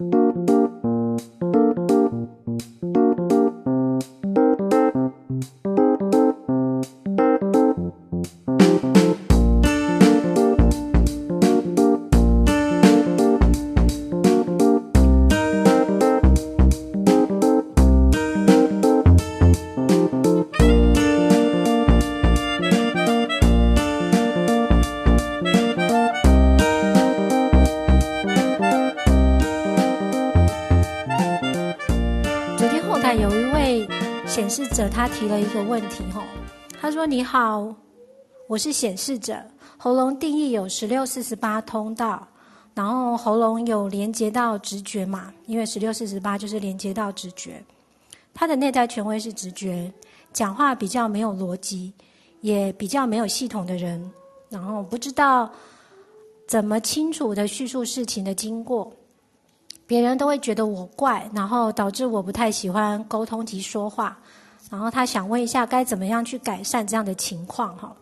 Música 位显示者他提了一个问题，吼，他说：“你好，我是显示者，喉咙定义有十六、四十八通道，然后喉咙有连接到直觉嘛？因为十六、四十八就是连接到直觉。他的内在权威是直觉，讲话比较没有逻辑，也比较没有系统的人，然后不知道怎么清楚的叙述事情的经过。”别人都会觉得我怪，然后导致我不太喜欢沟通及说话。然后他想问一下，该怎么样去改善这样的情况？哈，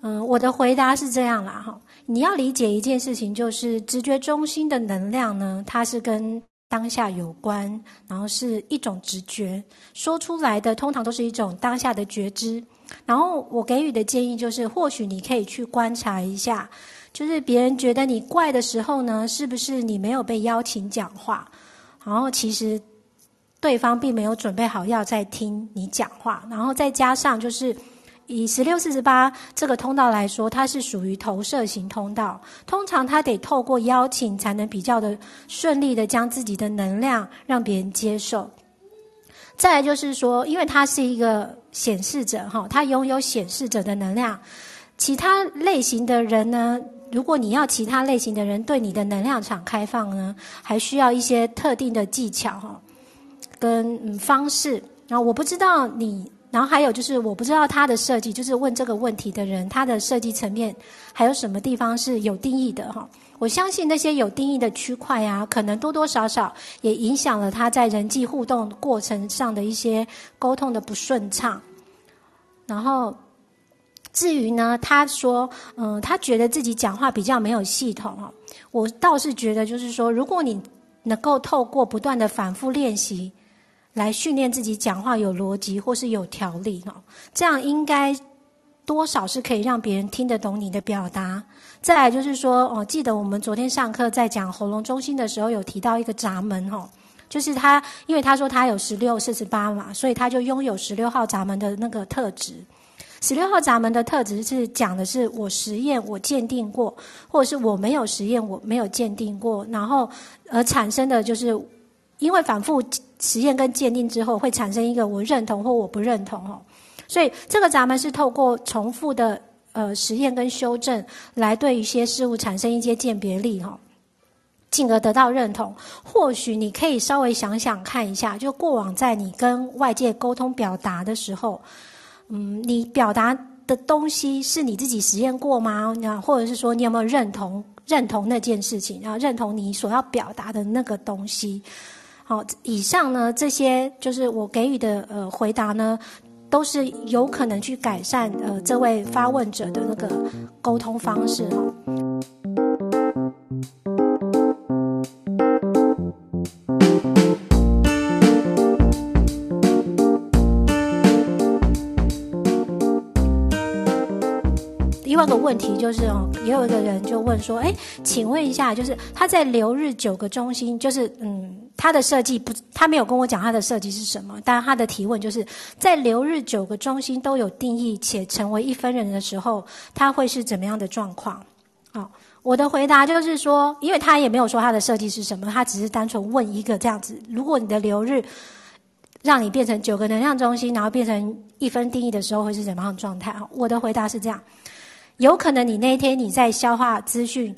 嗯，我的回答是这样啦，哈，你要理解一件事情，就是直觉中心的能量呢，它是跟当下有关，然后是一种直觉，说出来的通常都是一种当下的觉知。然后我给予的建议就是，或许你可以去观察一下。就是别人觉得你怪的时候呢，是不是你没有被邀请讲话？然后其实对方并没有准备好要再听你讲话。然后再加上就是以十六四十八这个通道来说，它是属于投射型通道，通常它得透过邀请才能比较的顺利的将自己的能量让别人接受。再来就是说，因为它是一个显示者哈，它拥有显示者的能量，其他类型的人呢？如果你要其他类型的人对你的能量场开放呢，还需要一些特定的技巧哈，跟嗯方式。然后我不知道你，然后还有就是我不知道他的设计，就是问这个问题的人，他的设计层面还有什么地方是有定义的哈？我相信那些有定义的区块啊，可能多多少少也影响了他在人际互动过程上的一些沟通的不顺畅，然后。至于呢，他说，嗯，他觉得自己讲话比较没有系统哦。我倒是觉得，就是说，如果你能够透过不断的反复练习，来训练自己讲话有逻辑或是有条理哦，这样应该多少是可以让别人听得懂你的表达。再来就是说，哦，记得我们昨天上课在讲喉咙中心的时候，有提到一个闸门哦，就是他，因为他说他有十六、四十八嘛，所以他就拥有十六号闸门的那个特质。十六号闸门的特质是讲的是我实验我鉴定过，或者是我没有实验我没有鉴定过，然后而产生的就是因为反复实验跟鉴定之后会产生一个我认同或我不认同哦，所以这个闸门是透过重复的呃实验跟修正来对一些事物产生一些鉴别力哈，进而得到认同。或许你可以稍微想想看一下，就过往在你跟外界沟通表达的时候。嗯，你表达的东西是你自己实验过吗？啊或者是说，你有没有认同认同那件事情，然后认同你所要表达的那个东西？好，以上呢，这些就是我给予的呃回答呢，都是有可能去改善呃这位发问者的那个沟通方式哈。另外一个问题就是哦，也有一个人就问说，哎，请问一下，就是他在流日九个中心，就是嗯，他的设计不，他没有跟我讲他的设计是什么，但他的提问就是在流日九个中心都有定义且成为一分人的时候，他会是怎么样的状况？好，我的回答就是说，因为他也没有说他的设计是什么，他只是单纯问一个这样子，如果你的流日让你变成九个能量中心，然后变成一分定义的时候，会是怎么样的状态？我的回答是这样。有可能你那一天你在消化资讯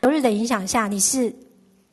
流日的影响下，你是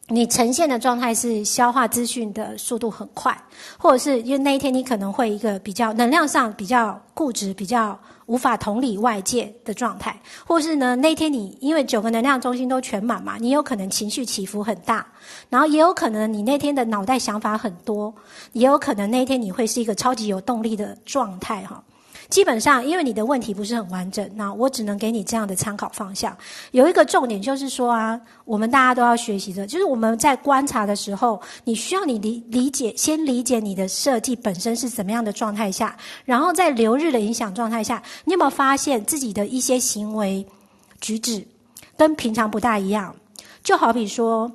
你呈现的状态是消化资讯的速度很快，或者是因为那一天你可能会一个比较能量上比较固执、比较无法同理外界的状态，或是呢那一天你因为九个能量中心都全满嘛，你有可能情绪起伏很大，然后也有可能你那天的脑袋想法很多，也有可能那一天你会是一个超级有动力的状态哈。基本上，因为你的问题不是很完整，那我只能给你这样的参考方向。有一个重点就是说啊，我们大家都要学习的，就是我们在观察的时候，你需要你理理解，先理解你的设计本身是怎么样的状态下，然后在流日的影响状态下，你有没有发现自己的一些行为举止跟平常不大一样？就好比说。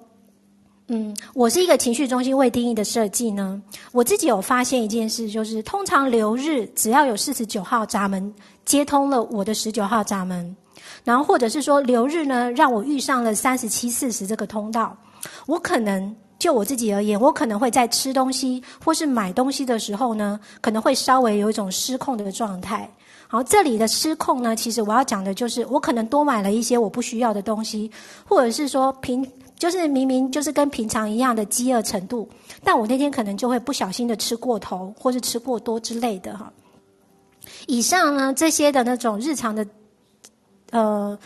嗯，我是一个情绪中心未定义的设计呢。我自己有发现一件事，就是通常流日只要有四十九号闸门接通了我的十九号闸门，然后或者是说流日呢让我遇上了三十七、四十这个通道，我可能就我自己而言，我可能会在吃东西或是买东西的时候呢，可能会稍微有一种失控的状态。好，这里的失控呢，其实我要讲的就是我可能多买了一些我不需要的东西，或者是说平。就是明明就是跟平常一样的饥饿程度，但我那天可能就会不小心的吃过头，或是吃过多之类的哈。以上呢，这些的那种日常的，呃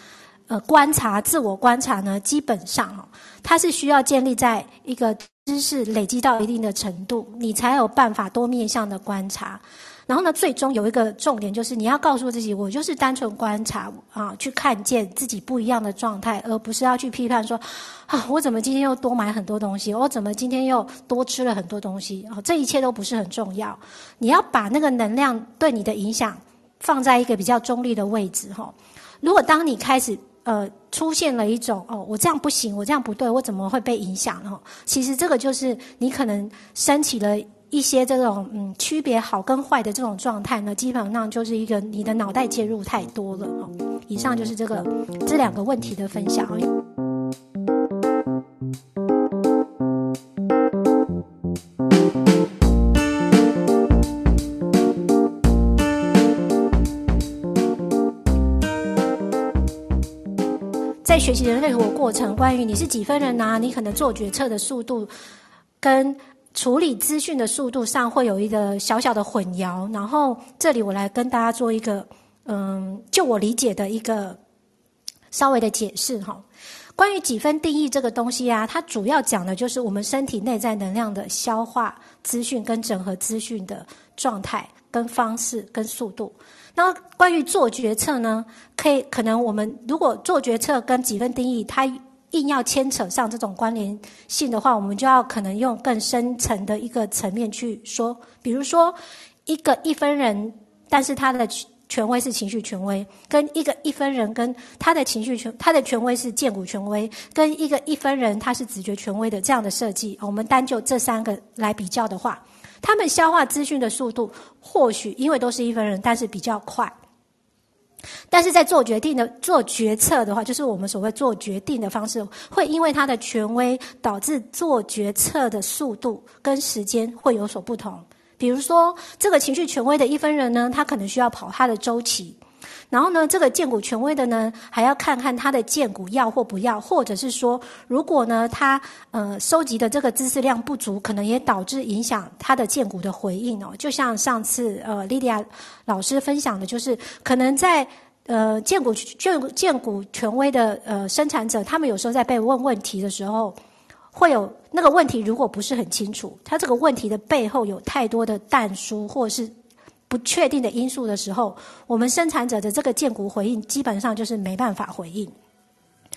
呃观察，自我观察呢，基本上哦，它是需要建立在一个知识累积到一定的程度，你才有办法多面向的观察。然后呢，最终有一个重点，就是你要告诉自己，我就是单纯观察啊，去看见自己不一样的状态，而不是要去批判说，啊，我怎么今天又多买很多东西？我怎么今天又多吃了很多东西？啊，这一切都不是很重要。你要把那个能量对你的影响放在一个比较中立的位置，哈。如果当你开始呃出现了一种哦，我这样不行，我这样不对，我怎么会被影响？哈，其实这个就是你可能升起了。一些这种嗯区别好跟坏的这种状态呢，基本上就是一个你的脑袋介入太多了哦。以上就是这个这两个问题的分享。在学习人类图的过程，关于你是几分人啊，你可能做决策的速度跟。处理资讯的速度上会有一个小小的混淆，然后这里我来跟大家做一个，嗯，就我理解的一个稍微的解释哈。关于几分定义这个东西啊，它主要讲的就是我们身体内在能量的消化资讯跟整合资讯的状态跟方式跟速度。那关于做决策呢，可以可能我们如果做决策跟几分定义，它。硬要牵扯上这种关联性的话，我们就要可能用更深层的一个层面去说。比如说，一个一分人，但是他的权威是情绪权威；跟一个一分人，跟他的情绪权，他的权威是荐骨权威；跟一个一分人，他是直觉权威的这样的设计。我们单就这三个来比较的话，他们消化资讯的速度，或许因为都是一分人，但是比较快。但是在做决定的做决策的话，就是我们所谓做决定的方式，会因为他的权威导致做决策的速度跟时间会有所不同。比如说，这个情绪权威的一分人呢，他可能需要跑他的周期。然后呢，这个荐股权威的呢，还要看看他的荐股要或不要，或者是说，如果呢他呃收集的这个知识量不足，可能也导致影响他的荐股的回应哦。就像上次呃莉莉亚老师分享的，就是可能在呃荐股荐荐股权威的呃生产者，他们有时候在被问问题的时候，会有那个问题如果不是很清楚，他这个问题的背后有太多的但书或者是。不确定的因素的时候，我们生产者的这个建股回应基本上就是没办法回应。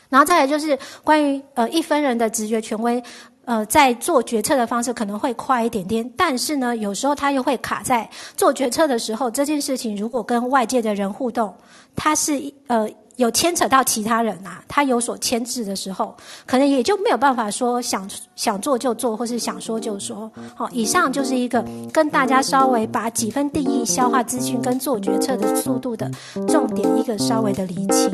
然后再来就是关于呃一分人的直觉权威，呃在做决策的方式可能会快一点点，但是呢有时候他又会卡在做决策的时候，这件事情如果跟外界的人互动，他是呃。有牵扯到其他人啊，他有所牵制的时候，可能也就没有办法说想想做就做，或是想说就说。好，以上就是一个跟大家稍微把几分定义、消化资讯跟做决策的速度的重点，一个稍微的厘清。